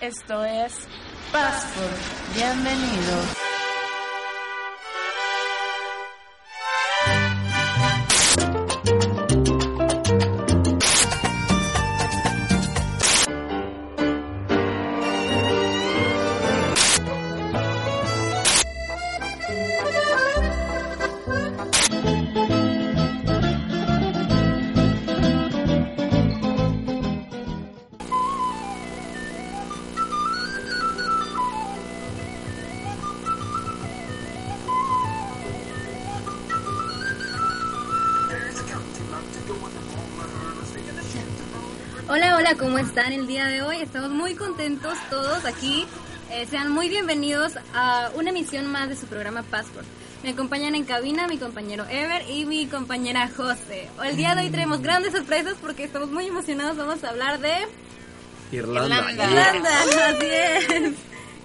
Esto es Passport. Bienvenidos. Día de hoy? Estamos muy contentos todos aquí. Eh, sean muy bienvenidos a una emisión más de su programa Passport. Me acompañan en cabina mi compañero Ever y mi compañera José. El día de hoy tenemos grandes sorpresas porque estamos muy emocionados. Vamos a hablar de Irlanda. Irlanda, así es.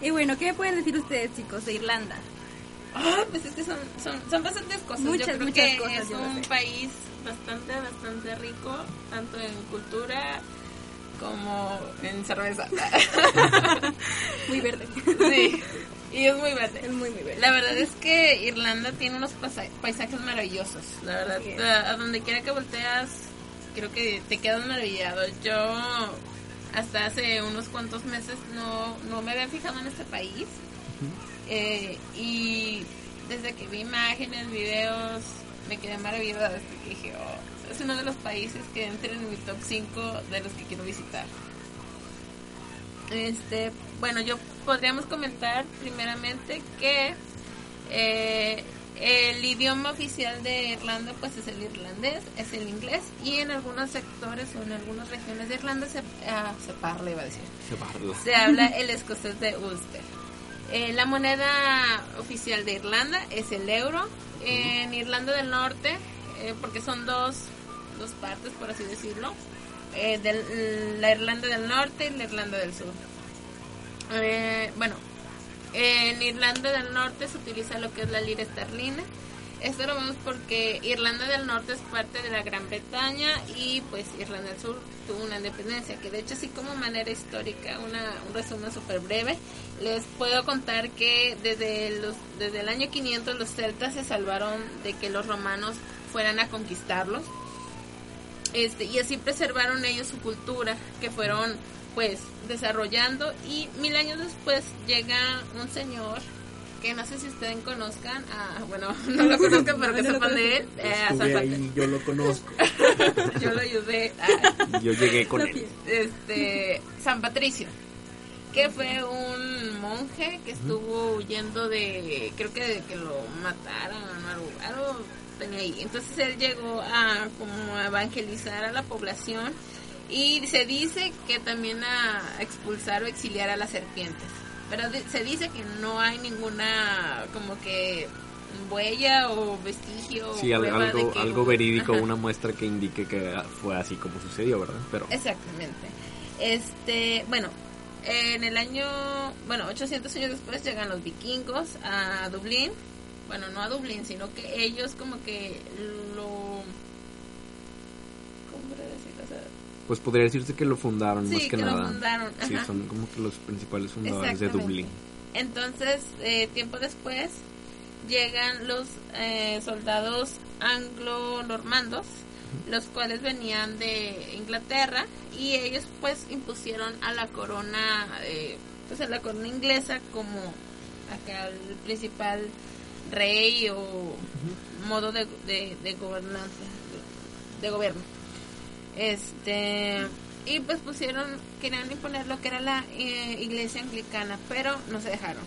Y bueno, ¿qué pueden decir ustedes, chicos, de Irlanda? Ah, pues es que son, son, son bastantes cosas. Muchas, yo creo muchas que cosas, es un país bastante, bastante rico, tanto en cultura como en cerveza. Muy verde. sí, y es muy verde. Es muy, muy verde. La verdad es que Irlanda tiene unos paisajes maravillosos. La verdad, a donde quiera que volteas, creo que te quedas maravillado. Yo hasta hace unos cuantos meses no, no me había fijado en este país. Eh, y desde que vi imágenes, videos, me quedé maravillada. Desde que dije, oh, es uno de los países que entran en mi top 5 de los que quiero visitar. Este, bueno, yo podríamos comentar primeramente que eh, el idioma oficial de Irlanda pues es el irlandés, es el inglés y en algunos sectores o en algunas regiones de Irlanda se, ah, se parla, iba a decir, Se parla. se habla el escocés de Ulster. Eh, la moneda oficial de Irlanda es el euro. En Irlanda del Norte, eh, porque son dos, dos partes, por así decirlo, eh, del- la Irlanda del Norte y la Irlanda del Sur. Eh, bueno, en Irlanda del Norte se utiliza lo que es la lira esterlina. Esto lo vemos porque Irlanda del Norte es parte de la Gran Bretaña y pues Irlanda del Sur tuvo una independencia, que de hecho así como manera histórica, una, un resumen súper breve, les puedo contar que desde, los, desde el año 500 los celtas se salvaron de que los romanos fueran a conquistarlos este, y así preservaron ellos su cultura que fueron pues desarrollando y mil años después llega un señor que no sé si ustedes conozcan, ah, bueno, no lo conozcan pero que No sepan de él, eh, a ahí, yo lo conozco. yo lo ayudé, Yo llegué con él. este, San Patricio, que fue un monje que estuvo huyendo de, creo que de que lo mataron, algo, algo tenía ahí. Entonces él llegó a como a evangelizar a la población y se dice que también a expulsar o exiliar a las serpientes. Pero se dice que no hay ninguna como que huella o vestigio o Sí, al- prueba de algo, que- algo verídico, Ajá. una muestra que indique que fue así como sucedió, ¿verdad? Pero Exactamente. Este, bueno, en el año, bueno, 800 años después llegan los vikingos a Dublín. Bueno, no a Dublín, sino que ellos como que lo... ¿Cómo podría decirlo? O sea, pues podría decirse que lo fundaron sí, más que, que, lo nada. fundaron. Sí, son como que los principales fundadores de. Dublín. Entonces, eh, tiempo después, llegan los eh, soldados anglo-normandos, los cuales venían de Inglaterra, y ellos pues impusieron a la corona, eh, pues a la corona inglesa como acá el principal rey o modo de, de, de gobernanza, de, de gobierno. Este, y pues pusieron, querían imponer lo que era la eh, iglesia anglicana, pero no se dejaron.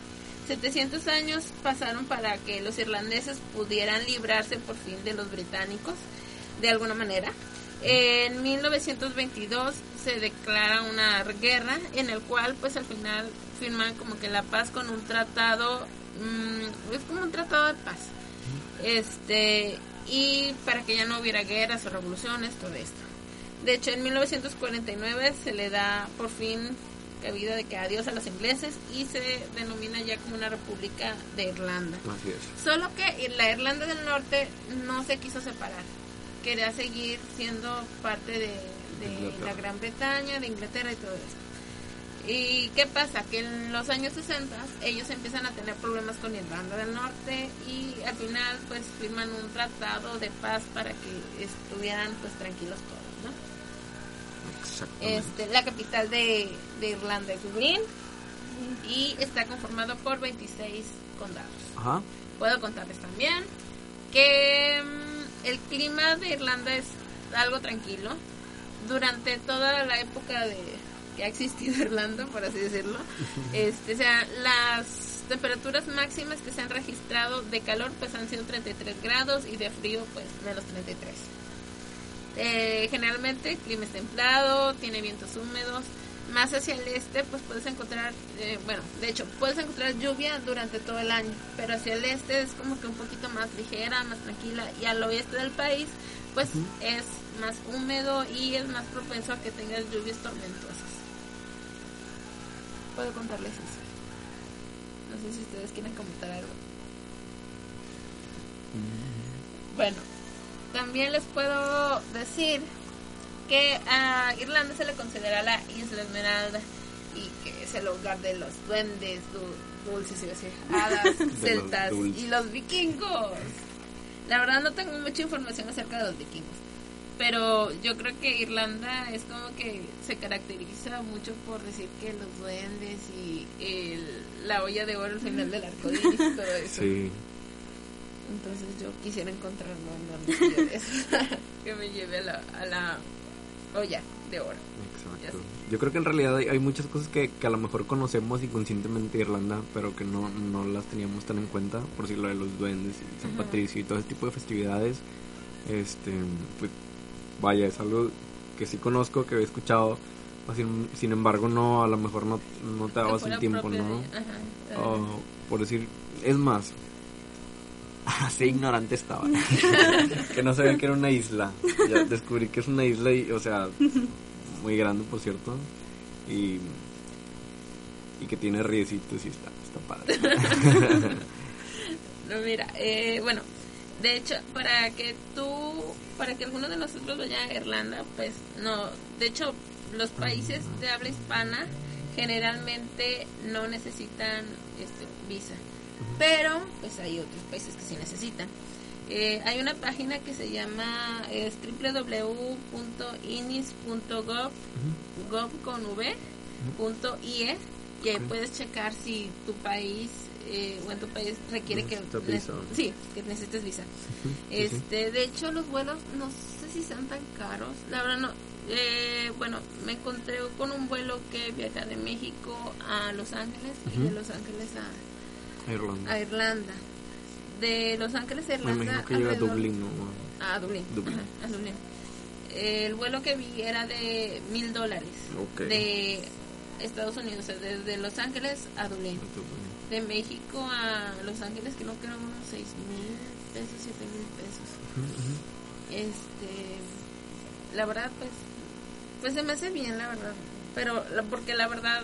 700 años pasaron para que los irlandeses pudieran librarse por fin de los británicos, de alguna manera. En 1922 se declara una guerra en el cual pues al final firman como que la paz con un tratado, mm, es como un tratado de paz. Este, y para que ya no hubiera guerras o revoluciones, todo esto. De hecho, en 1949 se le da por fin cabida de que adiós a los ingleses y se denomina ya como una república de Irlanda. Así es. Solo que la Irlanda del Norte no se quiso separar. Quería seguir siendo parte de, la Gran Bretaña, de Inglaterra y todo eso. ¿Y qué pasa? Que en los años 60 ellos empiezan a tener problemas con Irlanda del Norte y al final pues firman un tratado de paz para que estuvieran pues tranquilos todos, ¿no? Este, la capital de, de Irlanda es Dublín y está conformado por 26 condados. Ajá. Puedo contarles también que mm, el clima de Irlanda es algo tranquilo. Durante toda la época de que ha existido Irlanda, por así decirlo, este, o sea, las temperaturas máximas que se han registrado de calor pues han sido 33 grados y de frío pues menos 33. Eh, generalmente el clima es templado, tiene vientos húmedos. Más hacia el este, pues puedes encontrar, eh, bueno, de hecho, puedes encontrar lluvia durante todo el año, pero hacia el este es como que un poquito más ligera, más tranquila, y al oeste del país, pues es más húmedo y es más propenso a que tengas lluvias tormentosas. Puedo contarles eso. No sé si ustedes quieren comentar algo. Bueno, también les puedo decir que a Irlanda se le considera la Isla Esmeralda y que es el hogar de los duendes, du- dulces, decir, hadas, celtas y los vikingos. La verdad no tengo mucha información acerca de los vikingos, pero yo creo que Irlanda es como que se caracteriza mucho por decir que los duendes y el- la olla de oro al final del arco iris y todo eso. Sí. Entonces yo quisiera encontrar un de que me lleve a la, a la olla de oro. Exacto. Yo creo que en realidad hay, hay muchas cosas que, que a lo mejor conocemos inconscientemente de Irlanda, pero que no, no las teníamos tan en cuenta, por decir lo de los duendes y San Ajá. Patricio y todo ese tipo de festividades. Este, pues vaya, es algo que sí conozco, que he escuchado, o sin, sin embargo no, a lo mejor no, no te dabas el tiempo, ¿no? de- ajá, O, por decir, es más, así ignorante estaba, que no sabía que era una isla. Ya descubrí que es una isla, y, o sea, muy grande, por cierto, y, y que tiene riecitos y está, está padre. No, mira, eh, bueno, de hecho, para que tú, para que alguno de nosotros vaya a Irlanda, pues no, de hecho, los países de habla hispana generalmente no necesitan este, visa, pero pues hay otros países que sí necesitan. Eh, hay una página que se llama es www.inis.gov gov con v, punto IE, y ahí Ok. puedes checar si tu país eh, o en tu país requiere que ne- visa. sí que necesites visa este de hecho los vuelos no sé si sean tan caros la verdad no eh, bueno me encontré con un vuelo que viaja de México a Los Ángeles y de. Los Ángeles a, Irlanda. a Irlanda de Los Ángeles a Irlanda que llega a Dublín, ¿no? a Dublín, Dublín. ajá, a Dublín. el vuelo que vi era de mil dólares de Estados Unidos, o sea, desde Los Ángeles a Dublín. De México a Los Ángeles, que no creo unos seis mil pesos, siete mil pesos. Este, la verdad, pues, pues se me hace bien, la verdad. Pero, porque la verdad,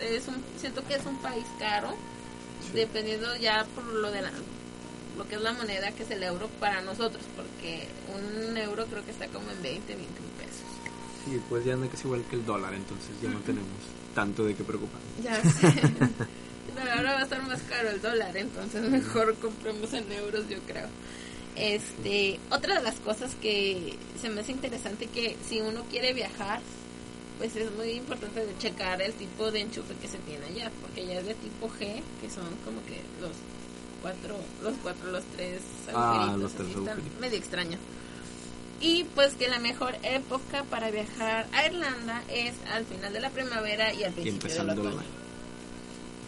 es un, siento que es un país caro, dependiendo ya por lo de la, lo que es la moneda, que es el euro para nosotros, porque un euro creo que está como en 20, 20 mil pesos. Sí, pues ya no es igual que el dólar, entonces ya no tenemos tanto de qué preocupar. Ya sé. Ahora va a estar más caro el dólar, entonces mejor compremos en euros, yo creo. Este, otra de las cosas que se me hace interesante que si uno quiere viajar, pues es muy importante checar el tipo de enchufe que se tiene allá, porque ya es de tipo G, que son como que los cuatro, los cuatro, los tres Ah, agujeritos, los tres así, están agujeritos. medio extraño. Y pues que la mejor época para viajar a Irlanda es al final de la primavera y al Y principio del otoño. la...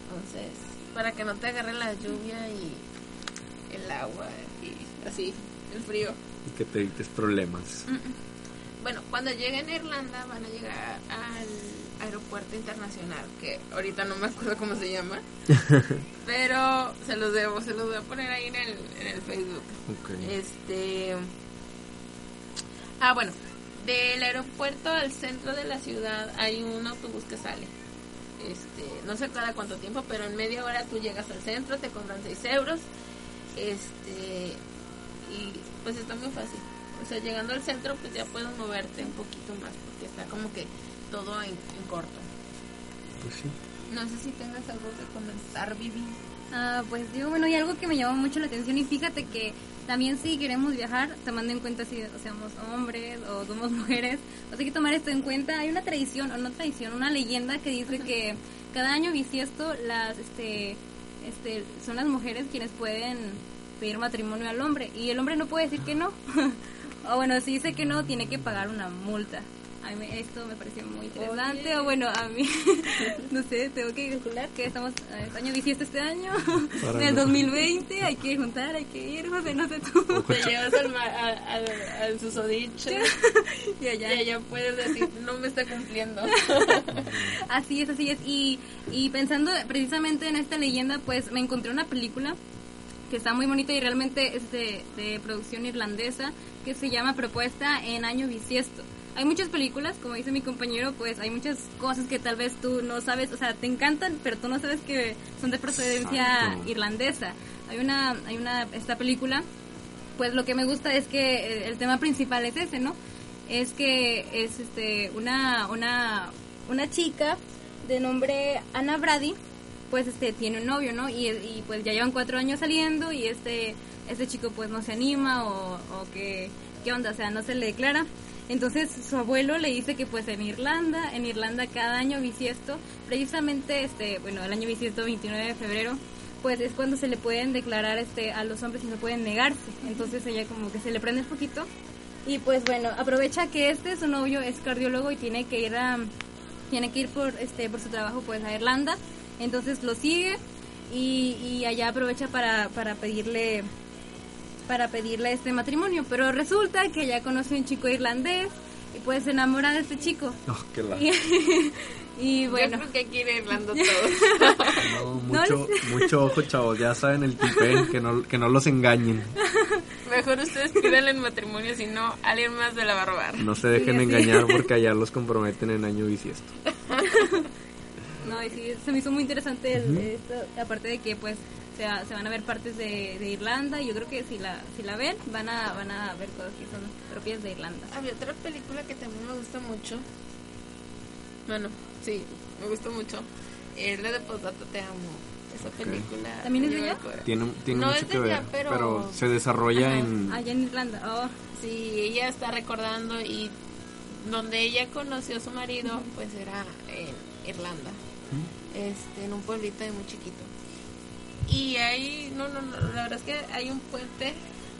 Entonces, para que no te agarre la lluvia y el agua y así, el frío. y que te evites problemas. bueno, cuando lleguen a Irlanda van a llegar al aeropuerto internacional, que ahorita no me acuerdo cómo se llama, pero se los debo, se los voy a poner ahí en el, en el Facebook. Ok. Este. Ah, bueno, del aeropuerto al centro de la ciudad hay un autobús que sale. Este, no sé cada cuánto tiempo, pero en media hora tú llegas al centro, te cobran 6 euros. Este, y pues está muy fácil. O sea, llegando al centro, pues ya puedes moverte un poquito más, porque está como que todo en, en corto. Pues sí. No sé si tengas algo que comentar, Vivi. Ah, pues digo, bueno, y algo que me llamó mucho la atención y fíjate que también si queremos viajar, tomando en cuenta si o seamos hombres o somos mujeres, pues hay que tomar esto en cuenta. Hay una tradición, o no tradición, una leyenda que dice que cada año bisiesto las, este, este, son las mujeres quienes pueden pedir matrimonio al hombre y el hombre no puede decir que no. o bueno, si dice que no, tiene que pagar una multa. A mí me- esto me pareció muy interesante. Oye. O bueno, a mí, no sé, tengo que calcular que estamos eh, año bisiesto este año. Para En el no- 2020 hay que juntar, hay que ir, José, no sé tú. Te llevas al, ma- al, al, al susodicho. Y Y allá. ella puedes decir, no me está cumpliendo. Así es, así es. Y, y pensando precisamente en esta leyenda, pues me encontré una película que está muy bonita y realmente es de, de producción irlandesa que se llama Propuesta en Año Bisiesto. Hay muchas películas, como dice mi compañero, pues hay muchas cosas que tal vez tú no sabes, o sea, te encantan, pero tú no sabes que son de procedencia Exacto. irlandesa. Hay una, hay una, esta película, pues lo que me gusta es que eh, el tema principal es ese, ¿no? Es que es este una una una chica de nombre Ana Brady, pues este tiene un novio, ¿no? Y, y, pues ya llevan cuatro años saliendo y este este chico pues no se anima o, o que qué onda, o sea, no se le declara. Entonces su abuelo le dice que pues en Irlanda, en Irlanda cada año bisiesto, precisamente este, bueno, el año bisiesto 29 de febrero, pues es cuando se le pueden declarar este a los hombres y no pueden negarse. Entonces ella como que se le prende un poquito y pues bueno, aprovecha que este su novio es cardiólogo y tiene que ir a tiene que ir por este por su trabajo pues a Irlanda. Entonces lo sigue y, y allá aprovecha para, para pedirle para pedirle este matrimonio, pero resulta que ella conoce a un chico irlandés y pues se enamora de este chico. Oh, qué la- Y, y bueno, Yo creo que aquí en Irlanda todos. No, mucho, mucho ojo, chavos. Ya saben el tipén, que no, que no los engañen. Mejor ustedes pídanle en matrimonio, si no, alguien más me la va a robar. No se dejen Sí, engañar porque allá los comprometen en año bisiesto. no, y sí, se me hizo muy interesante el- esto, aparte de que pues se, va- se van a ver partes de, de Irlanda y yo creo que si la si la ven van a van a ver cosas que son propias de Irlanda. Había otra película que también me gusta mucho. Bueno, sí, me gusta mucho. Es la de Postdata Te Amo. Esa película. ¿También es de acuerdo. Tiene, tiene No mucho es de que ver, pero- pero... se desarrolla Ajá. en... Allá en Irlanda. Oh, Sí, ella está recordando y donde ella conoció a su marido, pues era en Irlanda, este, en un pueblito de muy chiquito. Y ahí, no, no, no, la verdad es que hay un puente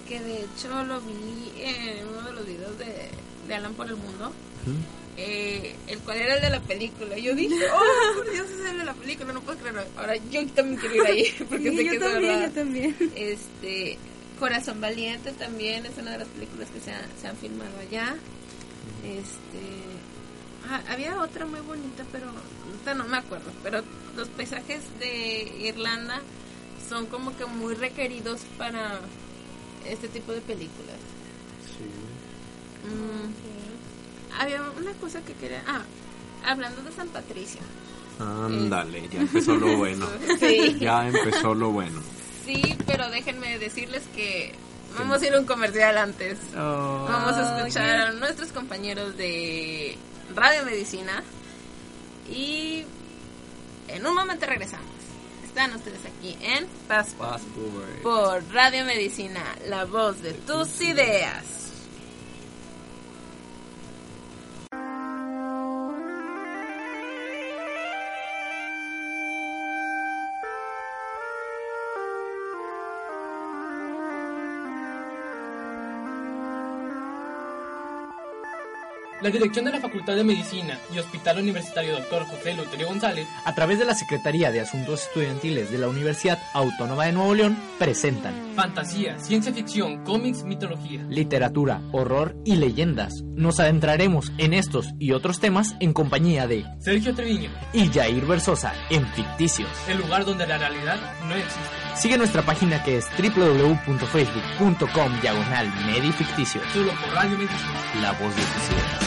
que de hecho lo vi en uno de los videos de, de Alan por el Mundo, eh, el cual era el de la película. Yo dije, oh, por Dios, es el de la película, no puedo creerlo. Ahora yo también quiero ir ahí, porque sí, sé yo que es también, verdad. yo también. Este, Corazón Valiente también es una de las películas que se, han- se han filmado allá. Este, ah, había otra muy bonita, pero no me acuerdo. Pero los paisajes de Irlanda son como que muy requeridos para este tipo de películas. Mm, había una cosa que quería. Ah, hablando de San Patricio. Ándale, ya empezó lo bueno. Sí. Ya empezó lo bueno. Sí, pero déjenme decirles que vamos a ir a un comercial antes. Vamos a escuchar a nuestros compañeros de Radio Medicina y en un momento regresamos. Están ustedes aquí en Passport Passport. por Radio Medicina, la voz de tus ideas. La dirección de la Facultad de Medicina y Hospital Universitario Dr. José Luterio González, a través de la Secretaría de Asuntos Estudiantiles de la Universidad Autónoma de Nuevo León, presentan fantasía, ciencia ficción, cómics, mitología, literatura, horror y leyendas. Nos adentraremos en estos y otros temas en compañía de Sergio Treviño y Jair Versosa en Ficticios, el lugar donde la realidad no existe. Sigue nuestra página que es www.facebook.com diagonal medificticios. Solo por Radio. La voz de.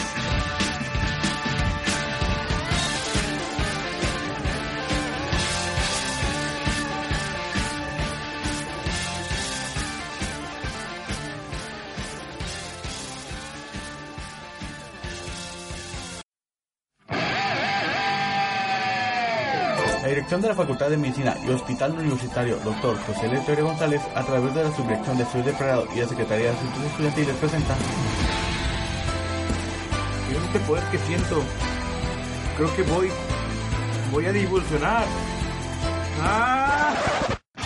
De la Facultad de Medicina y Hospital Universitario Dr. José Letorio González, a través de la Subdirección de Estudios de Pregrado y la Secretaría de Asuntos Estudiantiles, presenta. Miren este poder que siento. Creo que voy. Voy a divulsionar. ¡Ah!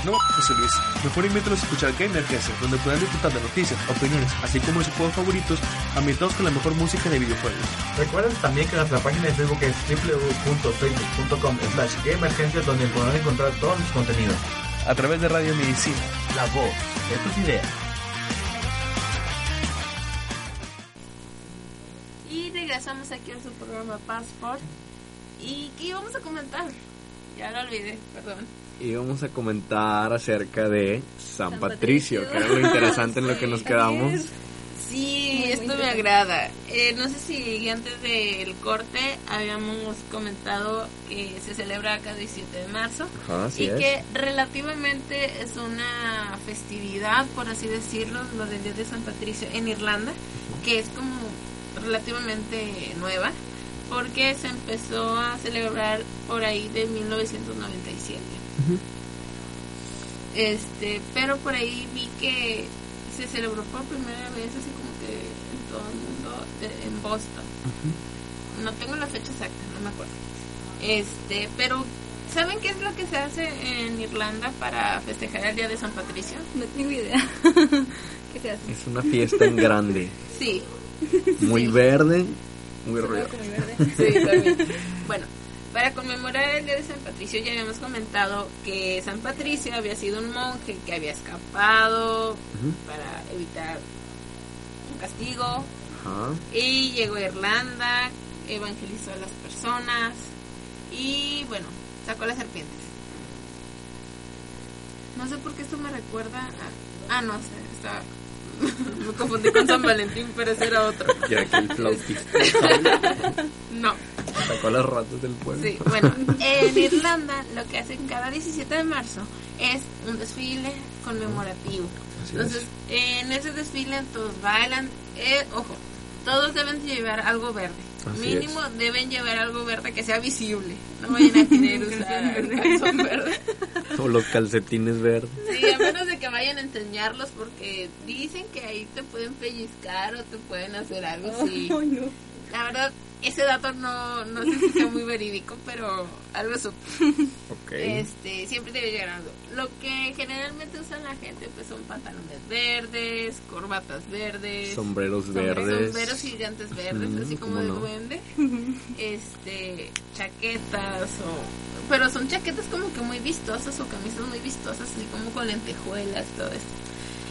No, José Luis. Mejor invítalos a escuchar Game Emergencia, donde podrán disfrutar de noticias, opiniones, así como de sus juegos favoritos, ambientados con la mejor música de videojuegos. Recuerden también que nuestra página de Facebook es www.facebook.com slash donde podrán encontrar todos los contenidos. A través de Radio Medicina. La voz de tus ideas. Y regresamos aquí a su programa Passport. ¿Y qué íbamos a comentar? Ya lo olvidé, perdón. Íbamos a comentar acerca de San, San Patricio, Patricio. que era lo interesante en lo que nos quedamos. Sí, Muy, muy esto me agrada. Eh, no sé si antes del corte habíamos comentado que se celebra cada 17 de marzo Ajá, y es. que relativamente es una festividad, por así decirlo, lo del Día de San Patricio en Irlanda, que es como relativamente nueva, porque se empezó a celebrar por ahí de 1997. Este, pero por ahí vi que se celebró por primera vez así como que en todo el mundo de- en Boston. No tengo la fecha exacta, no me acuerdo. Este, pero ¿saben qué es lo que se hace en Irlanda para festejar el Día de San Patricio? No tengo idea. ¿Qué se hace? Es una fiesta en grande, Sí, muy verde, muy verde. Sí, también. Bueno, para conmemorar el Día de San Patricio ya habíamos comentado que San Patricio había sido un monje que había escapado para evitar un castigo y llegó a Irlanda, evangelizó a las personas y bueno, sacó las serpientes. No sé por qué esto me recuerda a... Ah, no sé, estaba... me confundí con San Valentín, pero ese era otro. Ya que el flautista No. Sacó las ratas del pueblo. Sí, bueno, en Irlanda lo que hacen cada 17 de marzo es un desfile conmemorativo. Así Entonces, en ese desfile todos bailan, eh, ojo, todos deben llevar algo verde. Así Mínimo deben llevar algo verde que sea visible. No vayan a querer usar el calzón verde. O los calcetines verdes. Sí, a menos de que vayan a enseñarlos porque dicen que ahí te pueden pellizcar o te pueden hacer algo así. Ay, no. La verdad, ese dato no, no sé si sea muy verídico, pero algo supe. Ok. Este, siempre debe llegar algo. Lo que generalmente usa la gente pues son pantalones verdes, corbatas verdes, Sombreros verdes. sombreros gigantes verdes, Mm, así como ¿cómo de no? duende. Este, chaquetas o pero son chaquetas como que muy vistosas o camisas muy vistosas, así como con lentejuelas, todo esto.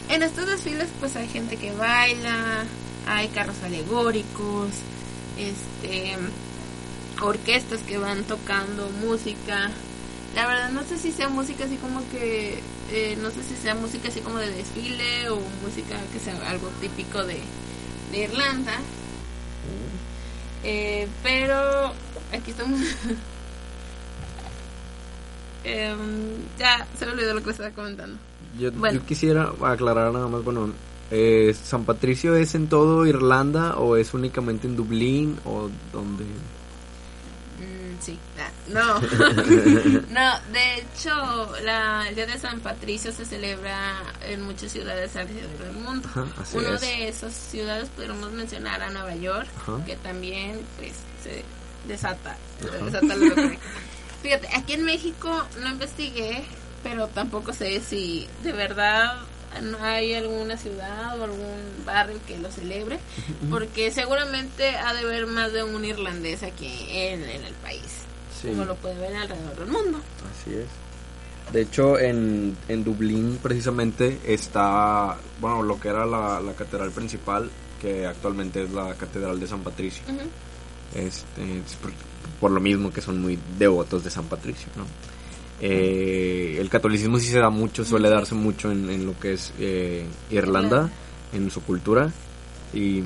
En estos desfiles pues hay gente que baila, hay carros alegóricos, este orquestas que van tocando música. La verdad no sé si sea música así como que eh, no sé si sea música así como de desfile o música que sea algo típico de, de Irlanda. Eh, pero aquí estamos. Em, ya se me olvidó lo que estaba comentando. Yo, Bueno. yo quisiera aclarar nada más, bueno, eh, ¿San Patricio es en todo Irlanda o es únicamente en Dublín o donde? Mm, sí, ah, no. no, de hecho, la, el Día de San Patricio se celebra en muchas ciudades alrededor del mundo. Ajá, Uno es. de esas ciudades podemos mencionar a Nueva York, Ajá. que también pues se desata, se. Fíjate, aquí en México no investigué, pero tampoco sé si de verdad hay alguna ciudad o algún barrio que lo celebre, porque seguramente ha de haber más de un irlandés aquí en, en el país, Sí. como lo puede ver alrededor del mundo. Así es. De hecho, en, en Dublín precisamente está, bueno, lo que era la, la catedral principal, que actualmente es la Catedral de San Patricio. Este, es por, por lo mismo que son muy devotos de San Patricio, ¿no? Eh, el catolicismo sí se da mucho, suele darse mucho en, en lo que es eh, Irlanda, en su cultura. Y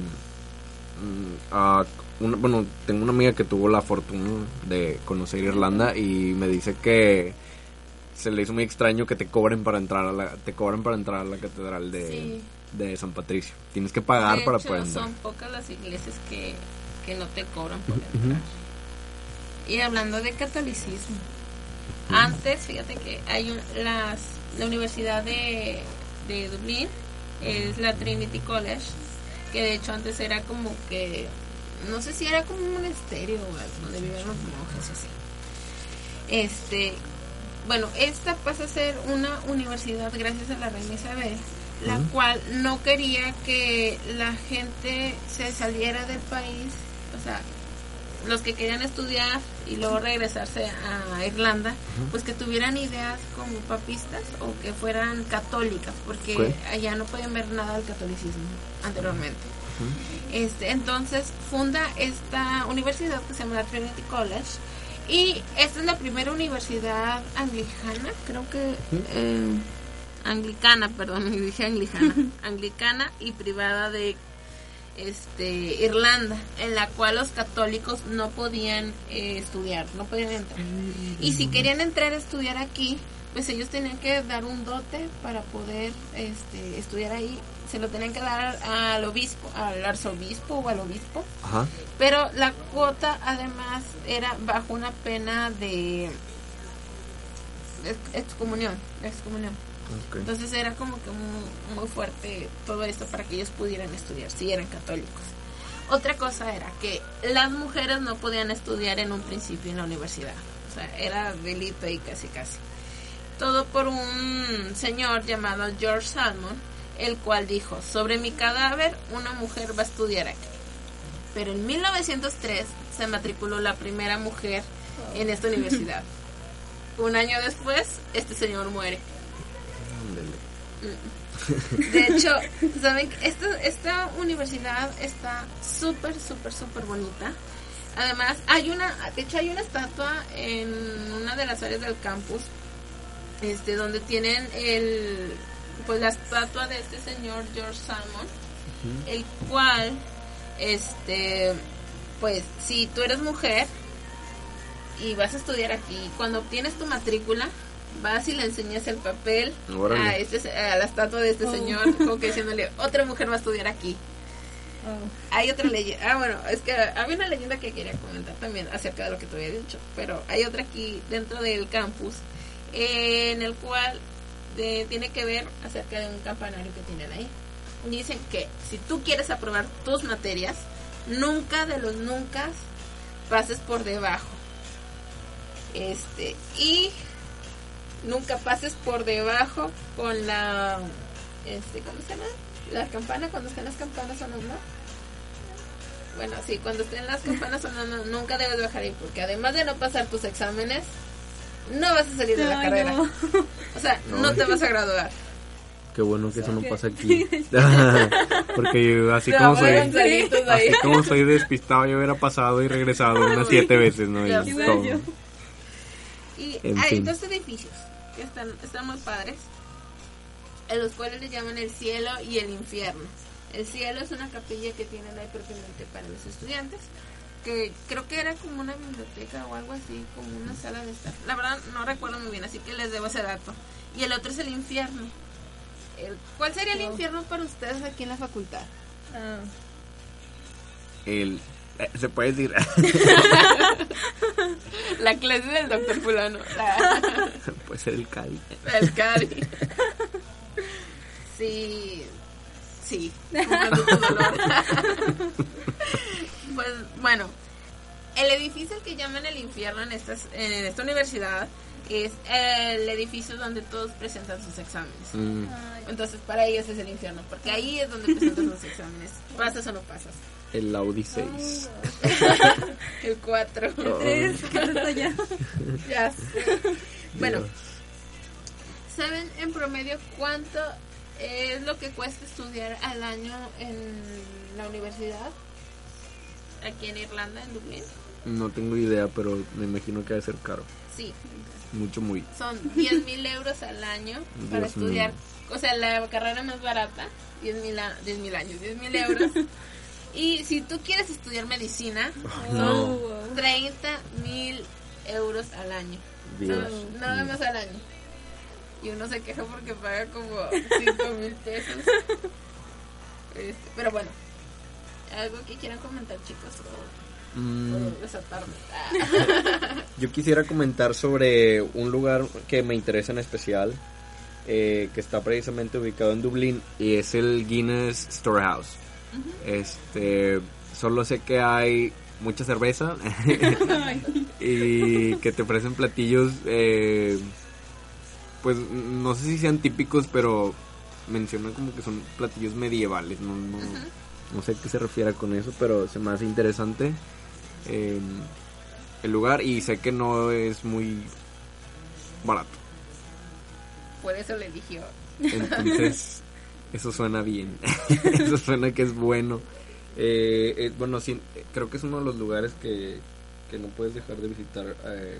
una- bueno, tengo una amiga que tuvo la fortuna de conocer Irlanda y me dice que se le hizo muy extraño que te cobren para entrar a la, te cobran para entrar a la catedral de, Sí. de San Patricio. Tienes que pagar De para poder entrar. son pocas las iglesias que, que no te cobran por entrar. Y hablando de catolicismo, antes, fíjate que hay un- las, la Universidad de, de Dublín, es la Trinity College, que de hecho antes era como que, no sé si era como un monasterio o algo, donde vivían los monjes así. Este, bueno, esta pasa a ser una universidad gracias a la reina Isabel, la cual no quería que la gente se saliera del país, o sea, los que querían estudiar y luego regresarse a Irlanda, pues que tuvieran ideas como papistas o que fueran católicas, porque allá no podían ver nada del catolicismo anteriormente. Este, entonces funda esta universidad que se llama la Trinity College y esta es la primera universidad anglicana, creo que eh, anglicana, perdón, dije anglicana, anglicana y privada de este Irlanda, en la cual los católicos no podían eh, estudiar, no podían entrar. Y si querían entrar a estudiar aquí, pues ellos tenían que dar un dote para poder este, estudiar ahí. Se lo tenían que dar al obispo, al arzobispo o al obispo. Ajá. Pero la cuota además era bajo una pena de ex- excomunión, excomunión. Entonces era como que muy, muy fuerte todo esto para que ellos pudieran estudiar, si eran católicos. Otra cosa era que las mujeres no podían estudiar en un principio en la universidad. O sea, era delito y casi casi. Todo por un señor llamado George Salmon, el cual dijo, sobre mi cadáver una mujer va a estudiar aquí. Pero en 1903 se matriculó la primera mujer en esta universidad. Un año después, este señor muere. Mm. De hecho, ¿saben? Esta, esta universidad está súper, súper, súper bonita. Además, hay una, de hecho hay una estatua en una de las áreas del campus, este, donde tienen el, pues la estatua de este señor George Salmon, el cual, este, pues, si tú eres mujer y vas a estudiar aquí, cuando obtienes tu matrícula, vas y le enseñas el papel a, este, a la estatua de este Oh. señor, como que diciéndole, otra mujer va a estudiar aquí. Hay otra leyenda, ah bueno, es que había una leyenda que quería comentar también acerca de lo que te había dicho, pero hay otra aquí dentro del campus eh, en el cual de- tiene que ver acerca de un campanario que tienen ahí. Dicen que si tú quieres aprobar tus materias, nunca de los nunca pases por debajo. Este, y nunca pases por debajo con la este, ¿cómo se llama? La campana cuando están las campanas sonando. Bueno, sí, cuando estén las campanas sonando, nunca debes bajar ahí, porque además de no pasar tus exámenes, no vas a salir de la Ay, carrera. no. O sea, no te vas a graduar. Qué bueno que eso no pasa aquí. Porque yo, así como soy, así como soy despistado, yo hubiera pasado y regresado unas siete veces, ¿no? Y todo. sé. Y En hay fin. dos edificios que están, están muy padres, en los cuales le llaman el cielo y el infierno. El cielo es una capilla que tienen ahí propiamente para los estudiantes, que creo que era como una biblioteca o algo así, como una sala de estar. La verdad no recuerdo muy bien, así que les debo ese dato. Y el otro es el infierno. El- ¿Cuál sería el Wow. infierno para ustedes aquí en la facultad? El, eh, se puede decir. La clase del doctor fulano. La- puede ser el Cali. El Cari. Sí, sí. pues bueno, el edificio al que llaman el infierno en, estas, en esta universidad es el edificio donde todos presentan sus exámenes. Mm, Entonces, para ellos es el infierno, porque ahí es donde presentan sus exámenes. ¿Pasas o no pasas? El Audi 6. El 4. Oh, Es que está. Ya sé. Bueno. ¿saben en promedio cuánto es lo que cuesta estudiar al año en la universidad? Aquí en Irlanda, en Dublín. No tengo idea, pero me imagino que debe ser caro. Sí, Mucho, muy. son 10 mil euros al año para Dios mío. estudiar. O sea, la carrera más barata, 10 mil años, 10 mil euros. Y si tú quieres estudiar medicina, No, 30 mil euros al año. Dios. Son nada más al año. Y uno se queja porque paga como 5 mil pesos. Este, pero bueno, algo que quieran comentar, chicos, o, Mm, o. Ah. Yo quisiera comentar sobre un lugar que me interesa en especial, eh, que está precisamente ubicado en Dublín y es el Guinness Storehouse. Este, solo sé que hay mucha cerveza y que te ofrecen platillos, eh, pues no sé si sean típicos, pero mencionan como que son platillos medievales. No, no, no sé a qué se refiere con eso, pero se me hace interesante eh, el lugar y sé que no es muy barato. Por eso le dije, Entonces, eso suena bien. eso suena que es bueno. Eh, eh, bueno, sí, creo que es uno de los lugares que, que no puedes dejar de visitar eh,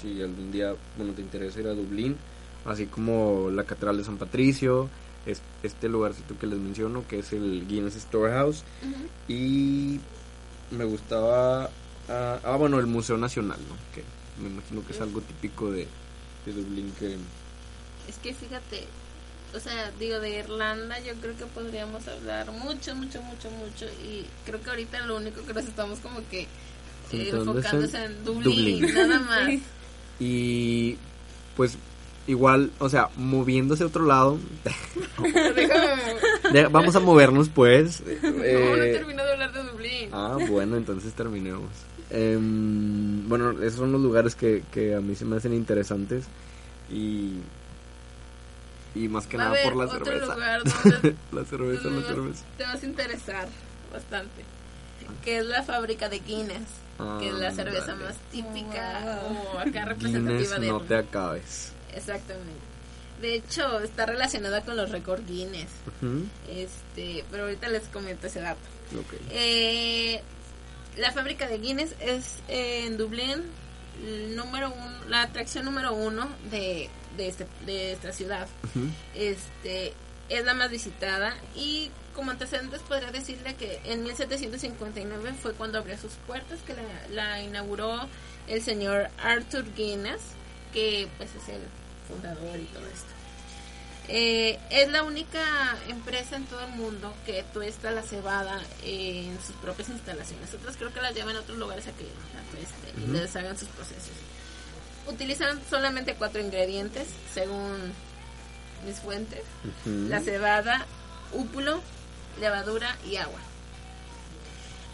si algún día bueno, te interesa ir a Dublín, así como la Catedral de San Patricio, es, este lugarcito que les menciono, que es el Guinness Storehouse, y me gustaba, ah, ah, bueno, el Museo Nacional, ¿no? que me imagino que es algo típico de, de Dublín que... es que fíjate, o sea, digo, de Irlanda yo creo que podríamos hablar mucho, mucho, mucho, mucho. Y creo que ahorita lo único que nos estamos como que eh, en Dublín, Dublín. nada más. Y pues igual, o sea, moviéndose a otro lado, vamos a movernos pues. No, no eh, termino de hablar de Dublín. ah, bueno, entonces terminemos. Em, bueno, esos son los lugares que, que a mí se me hacen interesantes y y más que Va a nada por la otro cerveza. lugar donde la cerveza, la cerveza. te vas a interesar bastante. Que es la fábrica de Guinness, que es la cerveza Ándale. más típica Wow. o acá representativa Guinness, de no te acabes. Exactamente. De hecho, está relacionada con los récords Guinness. Este, pero ahorita les comento ese dato. ok. Eh, la fábrica de Guinness es eh, en Dublín el número uno, la atracción número uno de, de, este, de esta ciudad. Este es la más visitada y como antecedentes podría decirle que en 1759 fue cuando abrió sus puertas, que la, la inauguró el señor Arthur Guinness, que pues es el fundador y todo esto. Eh, es la única empresa en todo el mundo que tuesta la cebada en sus propias instalaciones. Otras creo que las llevan a otros lugares a que la tuesten y les hagan sus procesos. Utilizan solamente cuatro ingredientes, según mis fuentes. La cebada, úpulo, levadura y agua.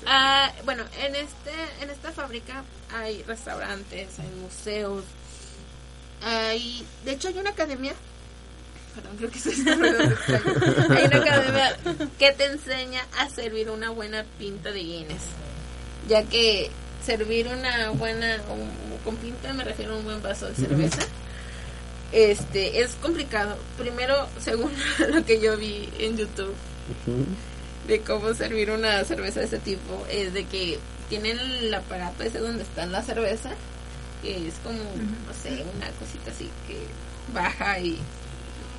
Ah, bueno, en este en esta fábrica hay restaurantes, hay museos, hay de hecho hay una academia perdón, creo que eso es un ruido extraño. hay una academia que te enseña a servir una buena pinta de Guinness, ya que servir una buena un- con pinta me refiero a un buen vaso de cerveza. Este es complicado. Primero, según lo que yo vi en YouTube, de cómo servir una cerveza de ese tipo es de que tienen el aparato ese donde está la cerveza que es como no sé una cosita así que baja y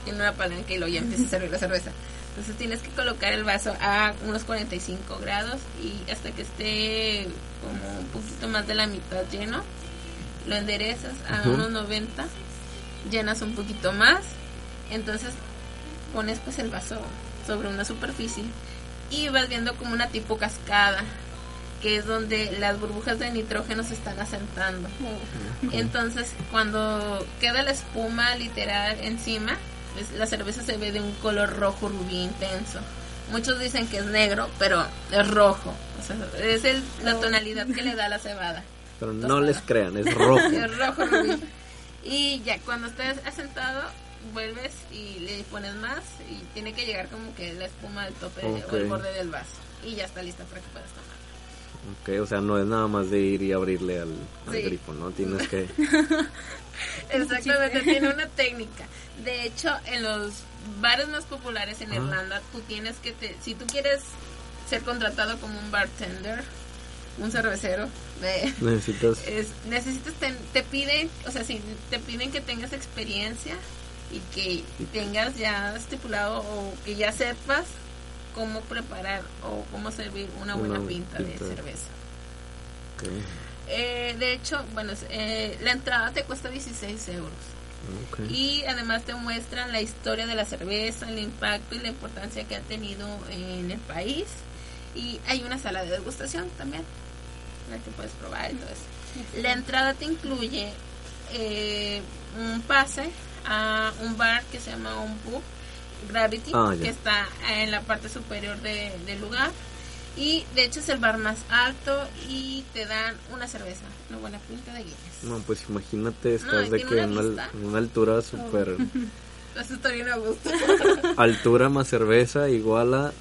tiene una palanca y luego ya empieza a servir la cerveza. Entonces tienes que colocar el vaso a unos 45 grados y hasta que esté como un poquito más de la mitad lleno lo enderezas a Ujú. unos 90 llenas un poquito más entonces pones pues el vaso sobre una superficie y vas viendo como una tipo cascada que es donde las burbujas de nitrógeno se están asentando. Entonces cuando queda la espuma literal encima la cerveza se ve de un color rojo rubí intenso muchos dicen que es negro pero es rojo o sea, es el- la tonalidad que le da la cebada Pero no les crean, es rojo. es rojo rubí. Y ya cuando estés asentado, vuelves y le pones más y tiene que llegar como que la espuma al tope o el borde del vaso. Y ya está lista para que puedas tomar. Ok, o sea, no es nada más de ir y abrirle al, al Sí. grifo, ¿no? Tienes que... Exactamente, tiene una técnica. De hecho, en los bares más populares en. Irlanda, tú tienes que, te, si tú quieres ser contratado como un bartender, un cervecero, de, Necesitas... es- necesitas, ten- te piden, o sea, si te piden que tengas experiencia y que tengas ya estipulado o que ya sepas cómo preparar o cómo servir una buena Una pinta, pinta. de cerveza. ok, Eh, de hecho, bueno, eh, la entrada te cuesta 16 euros. Y además te muestran la historia de la cerveza, el impacto y la importancia que ha tenido en el país. Y hay una sala de degustación también, la que puedes probar y todo eso. La entrada te incluye eh, un pase a un bar que se llama un pub, Gravity, Ah, que está en la parte superior de- del lugar. Y de hecho es el bar más alto y te dan una cerveza, una buena pinta de Guinness. No, pues imagínate, estás No, de que en una, altura súper... Eso está bien a gusto. altura más cerveza igual a...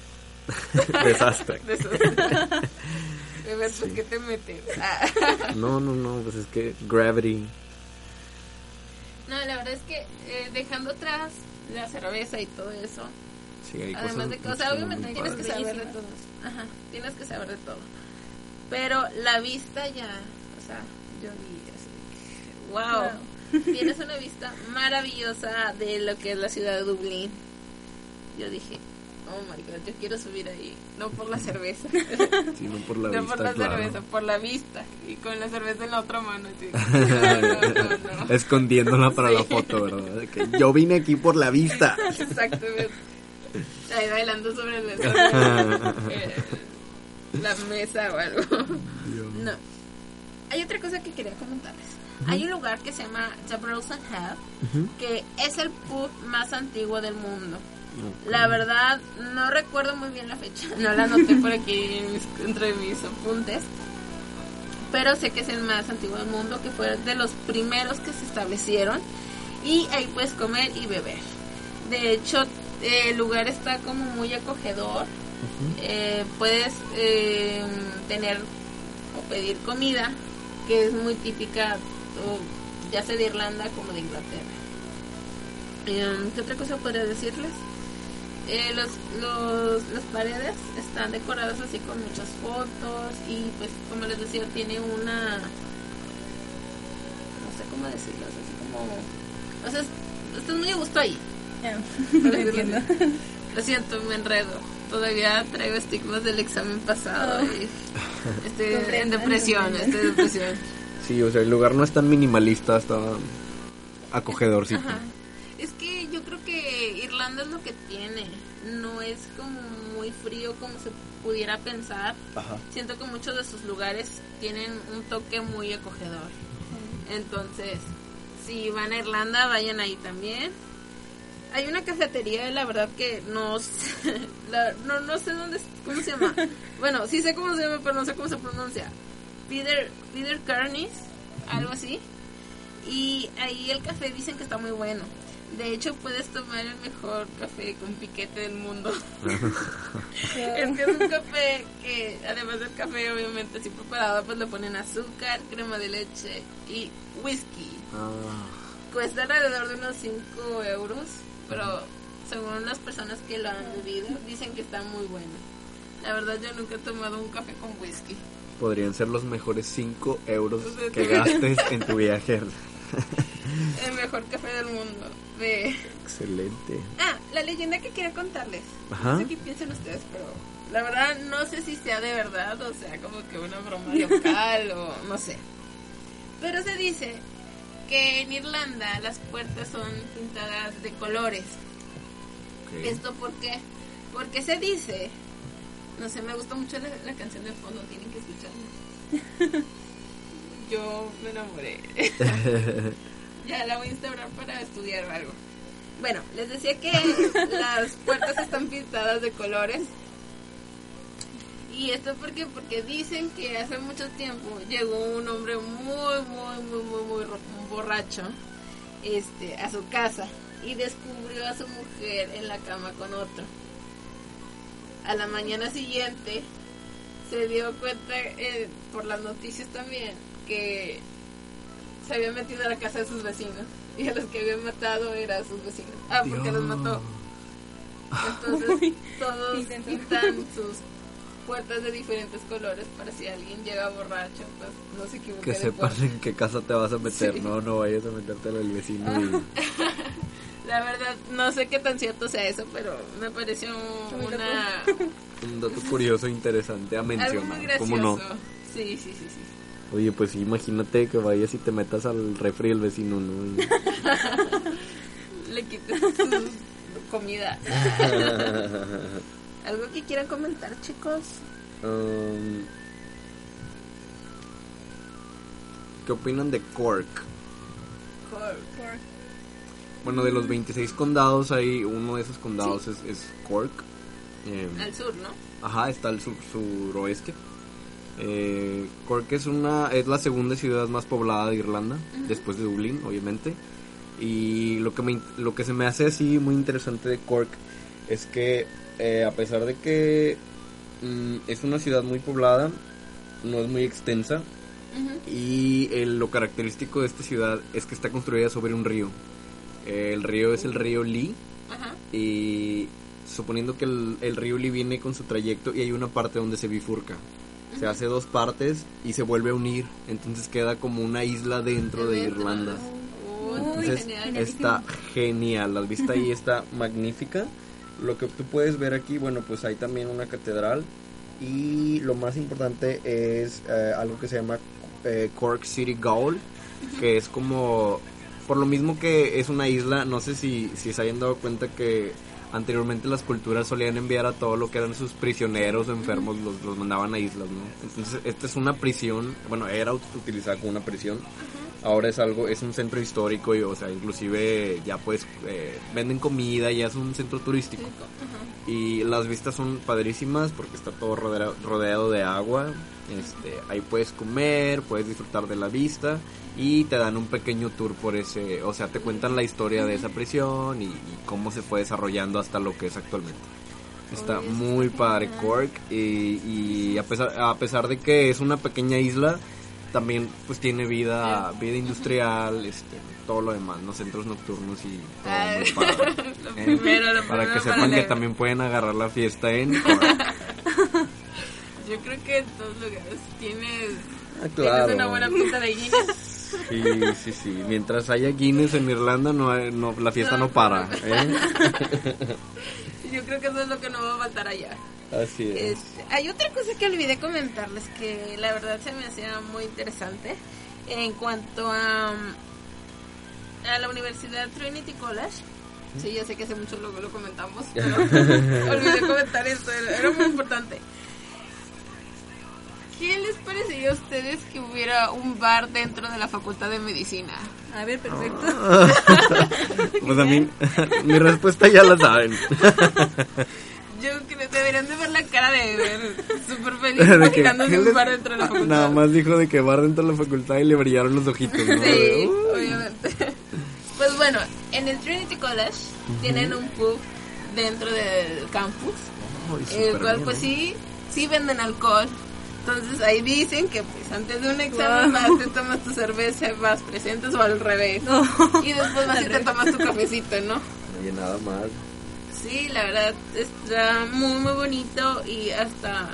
desastre. De eso. De ver, pues, ¿qué te metes? Ah. No, no, no, pues es que Gravity... No, la verdad es que eh, dejando atrás la cerveza y todo eso, Sí, hay además cosas de que, o sea, obviamente tienes que saber de todo. Ajá, tienes que saber de todo. Pero la vista ya, o sea, yo vi así, wow, tienes una vista maravillosa de lo que es la ciudad de Dublín. Yo dije, oh my god, yo quiero subir ahí, no por la cerveza. Sino por la no vista, por la claro. cerveza, por la vista. Y con la cerveza en la otra mano. así. No, no, no, no. Escondiéndola para la foto, ¿verdad? Que yo vine aquí por la vista. Exactamente. Ahí bailando sobre el sobre, eh, la mesa o algo. No. Hay otra cosa que quería comentarles. Hay un lugar que se llama The Brosen Hub, Ujú. que es el pub más antiguo del mundo. La verdad, no recuerdo muy bien la fecha. No la anoté por aquí en mis- entre mis apuntes. Pero sé que es el más antiguo del mundo, que fue de los primeros que se establecieron. Y ahí puedes comer y beber. De hecho, eh, el lugar está como muy acogedor. Eh, puedes eh, tener o pedir comida, que es muy típica, o ya sea de Irlanda como de Inglaterra. Em, ¿Qué otra cosa podría decirles? Eh, los, los, las paredes están decoradas así con muchas fotos y pues como les decía tiene una no sé cómo decirlo así como o sea es- estás muy a gusto ahí lo siento me enredo todavía traigo estigmas del examen pasado y estoy en depresión estoy en depresión Sí, o sea, el lugar no es tan minimalista, está acogedorcito. Ajá. Es que yo creo que Irlanda es lo que tiene. No es como muy frío como se pudiera pensar. Ajá. Siento que muchos de sus lugares tienen un toque muy acogedor. Entonces, si van a Irlanda, vayan ahí también. Hay una cafetería, la verdad que no la- no, no sé dónde, cómo se llama. Bueno, sí sé cómo se llama, pero no sé cómo se pronuncia. Peter, Peter Carnis, algo así. Y ahí el café dicen que está muy bueno. De hecho, puedes tomar el mejor café con piquete del mundo. es que es un café que, además del café, obviamente, así preparado, pues le ponen azúcar, crema de leche y whisky. Ah, Cuesta alrededor de unos 5 euros, pero según las personas que lo han bebido, dicen que está muy bueno. La verdad, yo nunca he tomado un café con whisky. podrían ser los mejores 5 euros que gastes en tu viaje. El mejor café del mundo. De... Excelente. Ah, la leyenda que quería contarles. Ajá. No sé qué piensan ustedes, pero la verdad no sé si sea de verdad o sea como que una broma local o no sé. Pero se dice que en Irlanda las puertas son pintadas de colores. ¿Esto por qué? Porque se dice, no sé, me gusta mucho la, la canción de fondo, tienen que escucharla. Yo me enamoré. ya la voy a instaurar para estudiar algo. Bueno, les decía que las puertas están pintadas de colores. Y esto porque porque dicen que hace mucho tiempo llegó un hombre muy muy muy muy muy borracho este, a su casa y descubrió a su mujer en la cama con otro. A la mañana siguiente se dio cuenta eh, por las noticias también que se había metido a la casa de sus vecinos y a los que había matado era a sus vecinos. Ah, porque los mató. Entonces todos pintan sus puertas de diferentes colores para si alguien llega borracho, pues no se equivoque. Que puerta. en qué casa te vas a meter, Sí. no, no vayas a meterte al vecino. y- La verdad, no sé qué tan cierto sea eso, pero me pareció una... un dato curioso e interesante a algo muy mencionar, gracioso. ¿cómo no? Sí, sí, sí, sí. Oye, pues imagínate que vayas y te metas al refri del vecino, ¿no? Le quites su comida. ¿Algo que quieran comentar, chicos? Um, ¿Qué opinan de Cork? Bueno, de los 26 condados, hay uno de esos condados es, es Cork. Eh, Al sur, ¿no? Ajá, está al sur, suroeste. Eh, Cork es una es la segunda ciudad más poblada de Irlanda, después de Dublín, obviamente. Y lo que me, lo que se me hace así muy interesante de Cork es que eh, a pesar de que mm, es una ciudad muy poblada, no es muy extensa y eh, lo característico de esta ciudad es que está construida sobre un río. Eh, el río es el río Lee y suponiendo que el, el río Lee viene con su trayecto y hay una parte donde se bifurca. Se hace dos partes y se vuelve a unir, entonces queda como una isla dentro de. Irlanda. Uy, Entonces genial. está genial, la vista ahí está magnífica. Lo que tú puedes ver aquí, bueno, pues hay también una catedral y lo más importante es eh, algo que se llama eh, Cork City Gaol, que es como, por lo mismo que es una isla, no sé si, si se hayan dado cuenta que anteriormente las culturas solían enviar a todo lo que eran sus prisioneros o enfermos, los, los mandaban a islas, ¿no? Entonces esta es una prisión, bueno, era utilizada como una prisión ahora es algo, es un centro histórico y, o sea, inclusive ya pues eh, venden comida, ya es un centro turístico. Y las vistas son padrísimas porque está todo rodea- rodeado de agua. Este, ahí puedes comer, puedes disfrutar de la vista y te dan un pequeño tour por ese, o sea, te cuentan la historia de esa prisión y, y cómo se fue desarrollando hasta lo que es actualmente. Está muy padre Cork y, y a pesar a pesar de que es una pequeña isla, también pues tiene vida vida industrial, este, todo lo demás, los centros nocturnos y todo Ay, muy padre. lo ¿eh? primero, lo para primero que para sepan que leer. también pueden agarrar la fiesta en. Yo creo que en todos lugares tienes, Ah, claro. tienes una buena pinta de Guinness. Sí, sí, sí. Mientras haya Guinness en Irlanda, no, hay- no la fiesta no para. ¿eh? Yo creo que eso es lo que no va a faltar allá. Así es. Este, hay otra cosa que olvidé comentarles que la verdad se me hacía muy interesante en cuanto a, a la Universidad Trinity College. Sí, ya sé que hace mucho luego lo comentamos, pero olvidé comentar esto, era, era muy importante. ¿Qué les parecería a ustedes que hubiera un bar dentro de la Facultad de Medicina? A ver, perfecto. Pues a mí, mi respuesta ya la saben. Yo creo que deberían de ver la cara de Ever, súper feliz De que- imaginándose ¿qué un les- bar dentro de la facultad. Nada más dijo de que va dentro de la facultad y le brillaron los ojitos. ¿no? Sí, Uh, obviamente. Pues bueno, en el Trinity College tienen un pub dentro del campus, ay, el cual bien, pues ¿eh? sí, sí venden alcohol. Entonces ahí dicen que pues antes de un examen vas, te tomas tu cerveza, vas presentes o al revés. Y después vas y te tomas tu cafecito, ¿no? Oye, nada más. Sí, la verdad está muy muy bonito y hasta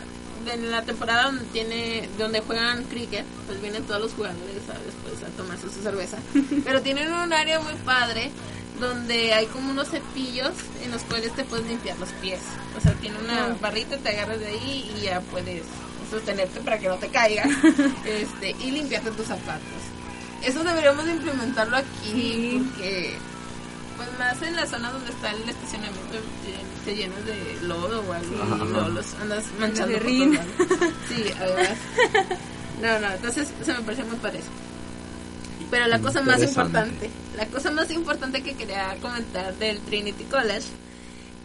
en la temporada donde tiene donde juegan cricket, pues vienen todos los jugadores ¿sabes? Pues, a tomarse su cerveza. Pero tienen un área muy padre donde hay como unos cepillos en los cuales te puedes limpiar los pies. O sea, tiene una barrita, te agarras de ahí y ya puedes sostenerte para que no te caiga este y limpiarte tus zapatos. Eso deberíamos de implementarlo aquí porque pues más en la zona donde está el estacionamiento te, te llenas de lodo o algo y los andas manchando de por rin. Sí, además. No, no, entonces se me parece muy parecido. Pero la cosa más importante, la cosa más importante que quería comentar del Trinity College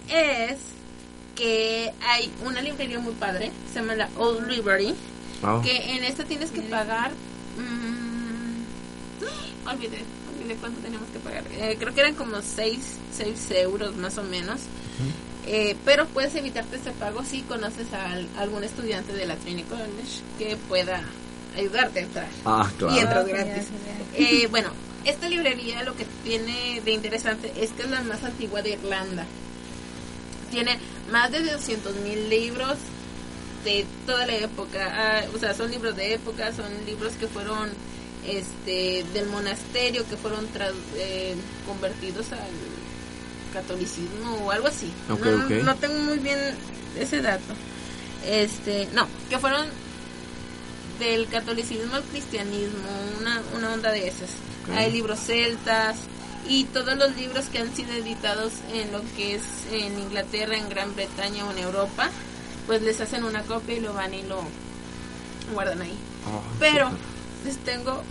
es que hay una librería muy padre, se llama la Old Library, que en esta tienes que pagar... mm, olvidé, cuánto teníamos que pagar. Eh, creo que eran como 6, seis euros más o menos. Eh, pero puedes evitarte ese pago si conoces a al- algún estudiante de la Trinity College que pueda ayudarte a entrar. Ah, claro. Y entras Ah, gratis. genial. Eh, bueno, esta librería lo que tiene de interesante es que es la más antigua de Irlanda. Tiene más de 200 mil libros de toda la época. Ah, o sea, son libros de época, son libros que fueron este del monasterio, que fueron tradu- eh, convertidos al catolicismo o algo así. No, no tengo muy bien ese dato. Este, no, que fueron del catolicismo al cristianismo, una, una onda de esas. Hay libros celtas y todos los libros que han sido editados en lo que es en Inglaterra, en Gran Bretaña o en Europa, pues les hacen una copia y lo van y lo guardan ahí. Ah, Pero les tengo,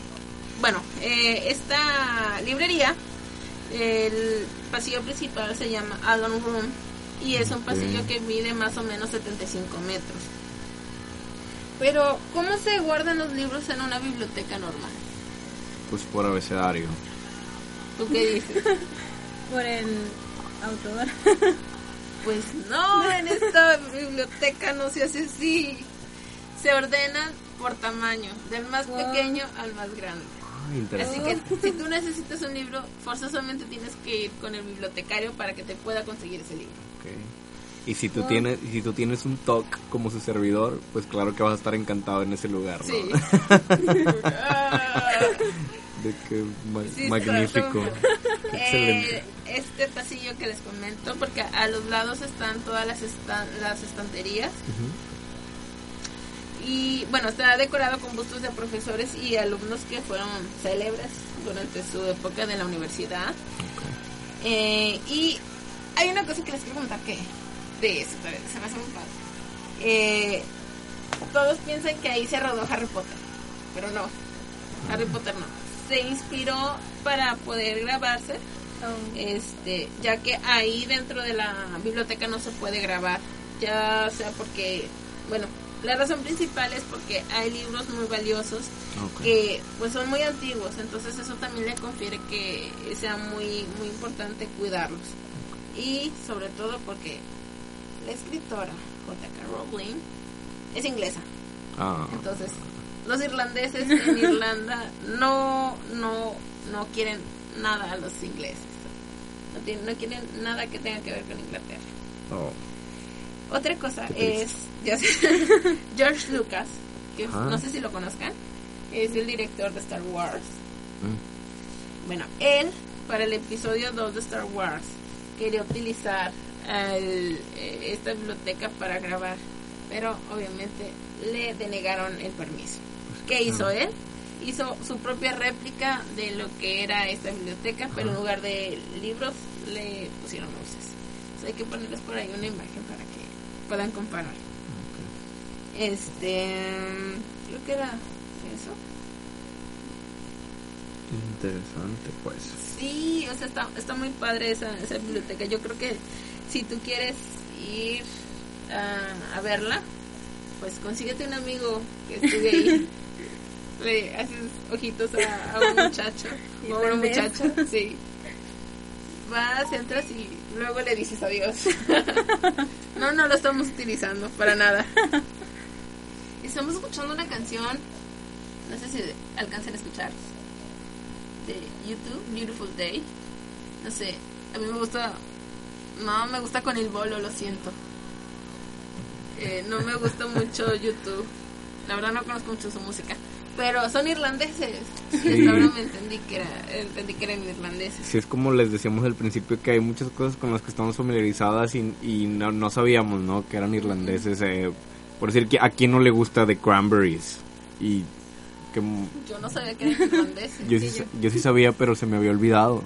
bueno, eh, esta librería, el pasillo principal se llama Allen Room y es un pasillo que mide más o menos 75 metros. Pero, ¿cómo se guardan los libros en una biblioteca normal? Pues por abecedario. ¿Tú qué dices? Por el autor. Pues no, en esta biblioteca no se hace así. Se ordenan por tamaño, del más Wow. pequeño al más grande. Así que si tú necesitas un libro, forzosamente tienes que ir con el bibliotecario para que te pueda conseguir ese libro. Ok. Y si tú tienes, y si tú tienes un TOC como su servidor, pues claro que vas a estar encantado en ese lugar, ¿no? Sí. Ah, De que ma- Sí, magnífico. Excelente. eh, este pasillo que les comento, porque a los lados están todas las, estan- las estanterías. Ujú. Y bueno, está decorado con bustos de profesores y alumnos que fueron célebres durante su época de la universidad. Eh, y hay una cosa que les quiero contar que de eso se me hace muy padre. Eh, todos piensan que ahí se rodó Harry Potter, pero no, Harry Potter no. Se inspiró para poder grabarse, este, ya que ahí dentro de la biblioteca no se puede grabar, ya sea porque, bueno, la razón principal es porque hay libros muy valiosos que pues son muy antiguos, entonces eso también le confiere que sea muy muy importante cuidarlos. Y sobre todo porque la escritora J.K. Rowling es inglesa. Ah, Entonces, los irlandeses en Irlanda no no no quieren nada a los ingleses. No, tienen, no quieren nada que tenga que ver con Inglaterra. oh, Otra cosa es George Lucas, que no sé si lo conozcan, es el director de Star Wars. mm, Bueno, él para el episodio 2 de Star Wars quería utilizar el- eh, esta biblioteca para grabar, pero obviamente le denegaron el permiso. ¿Qué hizo él? Hizo su propia réplica de lo que era esta biblioteca, pero en lugar de libros le pusieron luces. Entonces hay que ponerles por ahí una imagen para que puedan comparar. Este, creo que era eso. interesante, pues. Sí, o sea, está, está muy padre esa, esa biblioteca. Yo creo que si tú quieres ir a, a verla, pues consíguete un amigo que estudie ahí. Le haces ojitos a, a un muchacho o a una muchacha, sí. Vas, entras y luego le dices adiós. no, no lo estamos utilizando para nada. Estamos escuchando una canción, no sé si alcancen a escuchar, de YouTube, Beautiful Day. No sé, a mí me gusta, no me gusta con el bolo, lo siento. Eh, no me gusta mucho YouTube. La verdad no conozco mucho su música. Pero son irlandeses. Sí. ahora me entendí que, era, entendí que eran irlandeses. Sí, es como les decíamos al principio que hay muchas cosas con las que estamos familiarizadas y, y no, no sabíamos, ¿no? Que eran irlandeses. eh, por decir que a quién no le gusta The Cranberries. Y que Yo no sabía que eran irlandeses. yo sí, yo sí sabía, pero se me había olvidado.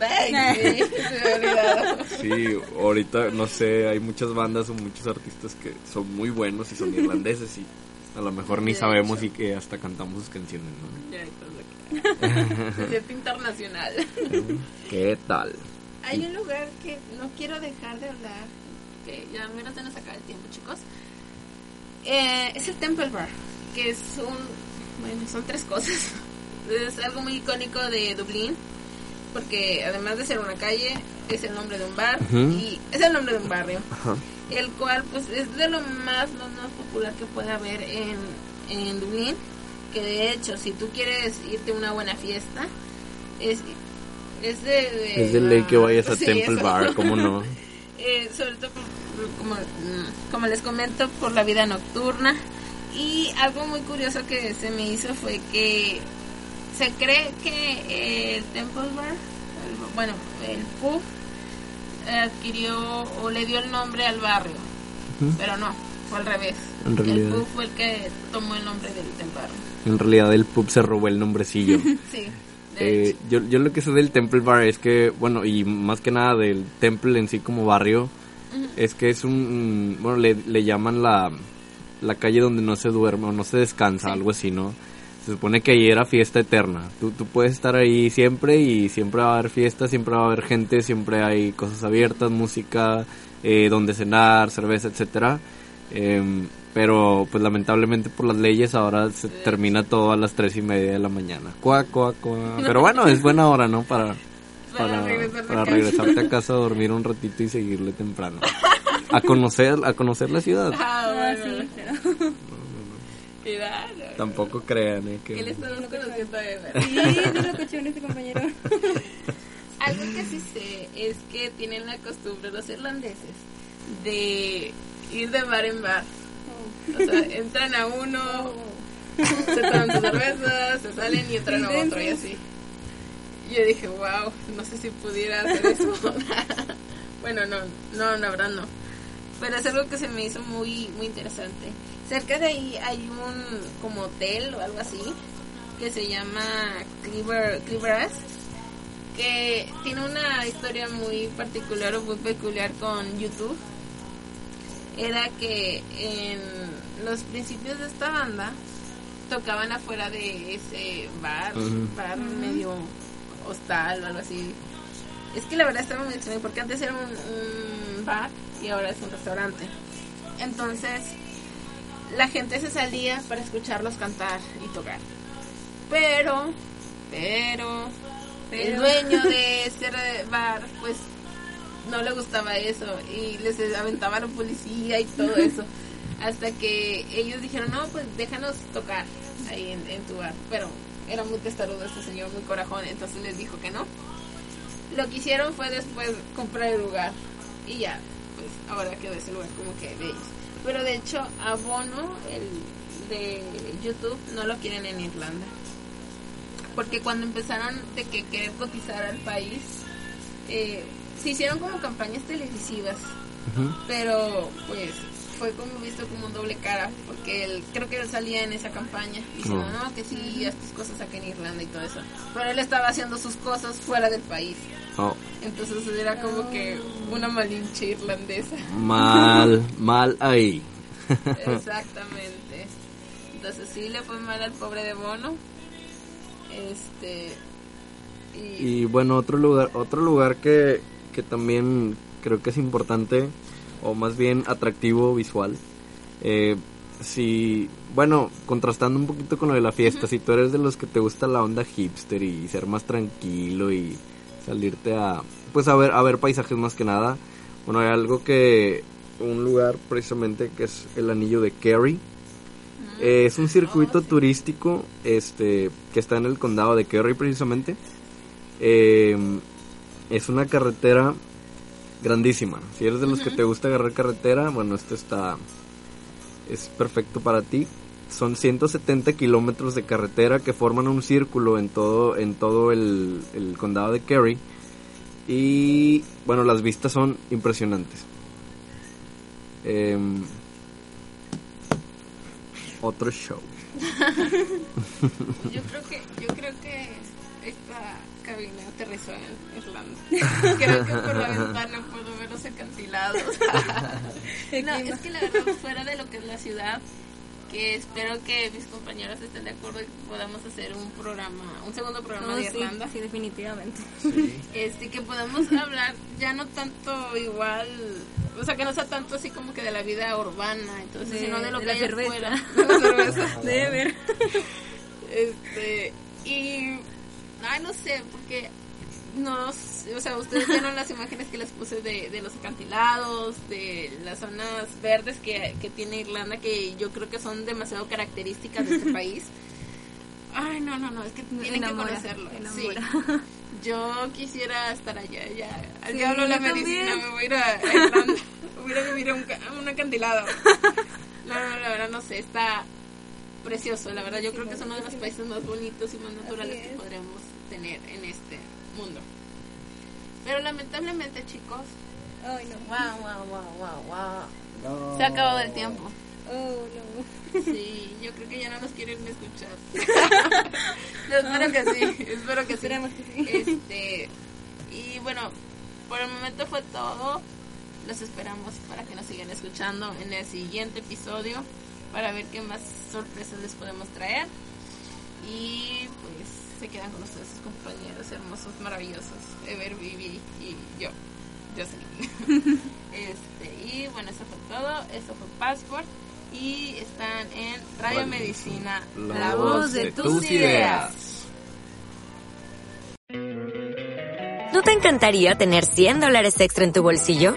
Ay, sí, se me había olvidado. Sí, ahorita no sé, hay muchas bandas o muchos artistas que son muy buenos y son irlandeses y a lo mejor ni sabemos y que hasta cantamos sus canciones, ¿no? Ya, Concierto internacional. ¿Qué tal? Hay un lugar que no quiero dejar de hablar, que ya menos se nos acaba el tiempo, chicos. Eh, es el Temple Bar, que es un. Bueno, son tres cosas. Es algo muy icónico de Dublín. Porque además de ser una calle, es el nombre de un bar Ujú. y es el nombre de un barrio, el cual pues es de lo más, lo más popular que puede haber en, en Dublín, que de hecho si tú quieres irte a una buena fiesta, es, es de, de- Es de ley que vayas a Sí, Temple eso. Bar, ¿cómo no? Eh, sobre todo como, mm, como les comento por la vida nocturna y algo muy curioso que se me hizo fue que se cree que el Temple Bar el- bueno el pub adquirió o le dio el nombre al barrio pero no fue al revés En realidad. el pub fue el que tomó el nombre del, barrio En realidad el pub se robó el nombrecillo. sí Eh, yo, yo lo que sé del Temple Bar es que, bueno, y más que nada del Temple en sí como barrio, es que es un, bueno, le, le llaman la, la calle donde no se duerme o no se descansa, algo así, ¿no? Se supone que ahí era fiesta eterna. Tú, tú puedes estar ahí siempre y siempre va a haber fiesta, siempre va a haber gente, siempre hay cosas abiertas, música, eh, donde cenar, cerveza, etcétera. Em, pero pues lamentablemente por las leyes ahora se termina todo a las tres y media de la mañana. Cuá, cuá, cuá. Pero bueno, es buena hora, ¿no? Para, Para para, regresarte a casa. a dormir un ratito y seguirle temprano. A conocer, a conocer la ciudad. ah, Ah, bueno. sí, pero... Cuidado. Tampoco crean, eh, Él que... está no conociendo a Ever. Sí, sí lo escuché en este compañero. Algo que sí sé es que tienen la costumbre los irlandeses de ir de bar en bar. O sea, entran a uno, se toman sus cervezas, se salen y entran a otro y así. Y yo dije, wow, no sé si pudiera hacer eso. bueno, no, no, la verdad no. Pero es algo que se me hizo muy, muy interesante. Cerca de ahí hay un como hotel o algo así que se llama Cleaver, Cleaver que tiene una historia muy particular o muy peculiar con YouTube. Era que en los principios de esta banda tocaban afuera de ese bar, Ujú. bar medio hostal o algo así. Es que la verdad estaba muy extraño porque antes era un, un bar y ahora es un restaurante. Entonces la gente se salía para escucharlos cantar y tocar. Pero, pero, el dueño de ese bar, pues no le gustaba eso y les aventaba a la policía y todo eso. Hasta que ellos dijeron, no, pues déjanos tocar ahí en, en tu bar. Pero era muy testarudo este señor, muy corajón, entonces les dijo que no. Lo que hicieron fue después comprar el lugar y ya, ahora quedó ese lugar como que de ellos. Pero de hecho, Abono, el de YouTube, no lo quieren en Irlanda. Porque cuando empezaron de que querer cotizar al país, eh, se hicieron como campañas televisivas, pero pues fue como visto como un doble cara, porque él, creo que él salía en esa campaña diciendo, Oh. no, que sí, haz tus cosas acá en Irlanda y todo eso. Pero él estaba haciendo sus cosas fuera del país. Oh, Entonces era como que una malinche irlandesa. mal, mal ahí. Exactamente. Entonces sí le fue mal al pobre de Bono. Este. Y, Y bueno, otro lugar, otro lugar que, que también creo que es importante, o más bien atractivo visual. Eh, si, bueno, contrastando un poquito con lo de la fiesta, si tú eres de los que te gusta la onda hipster y ser más tranquilo y salirte a, pues a ver, a ver paisajes más que nada, bueno, hay algo que, un lugar precisamente que es el anillo de Kerry. Eh, es un circuito turístico este que está en el condado de Kerry precisamente. Eh, es una carretera grandísima. Si eres de los que te gusta agarrar carretera, bueno, esto está es perfecto para ti. Son 170 kilómetros de carretera que forman un círculo en todo en todo el, el condado de Kerry y bueno, las vistas son impresionantes. Em, otro show. yo creo que yo creo que cabina aterrizó en Irlanda. creo que por la ventana puedo ver los acantilados. no, es que la verdad fuera de lo que es la ciudad que espero que mis compañeros estén de acuerdo y podamos hacer un programa, un segundo programa No, de sí, Irlanda. sí, definitivamente. este que podamos hablar ya no tanto igual o sea que no sea tanto así como que de la vida urbana entonces De- sino de lo de que la hay cerveza. afuera de la cerveza Debe ver. este y ay no sé porque no, o sea, ustedes vieron las imágenes que les puse de, de los acantilados, de las zonas verdes que, que tiene Irlanda, que yo creo que son demasiado características de este país. Ay, no, no, no, es que tienen Enamora, que conocerlo. Sí. Yo quisiera estar allá, ya. Al Sí, diablo la medicina, también. me voy a ir a, Irlanda. voy a ir a vivir a un, ca- a un acantilado. No, no, la verdad no sé, está precioso. La verdad, yo creo que es uno de los países más bonitos y más naturales que podremos tener en este mundo. Pero lamentablemente, chicos, Ay, no. wow, wow, wow, wow, wow. Se ha acabado el tiempo. Oh, no. Sí, yo creo que ya no nos quieren escuchar. No, espero que sí, espero que sí. Esperemos que sí. Este, y bueno, por el momento fue todo. Los esperamos para que nos sigan escuchando en el siguiente episodio para ver qué más sorpresas les podemos traer. Y pues se quedan con ustedes sus compañeros hermosos, maravillosos, Ever, Vivi y yo, Jocelyn. este, y bueno, eso fue todo. Eso fue Passport. Y están en Radio Radio Medicina, La voz de tus ideas. ¿No te encantaría tener 100 dólares extra en tu bolsillo?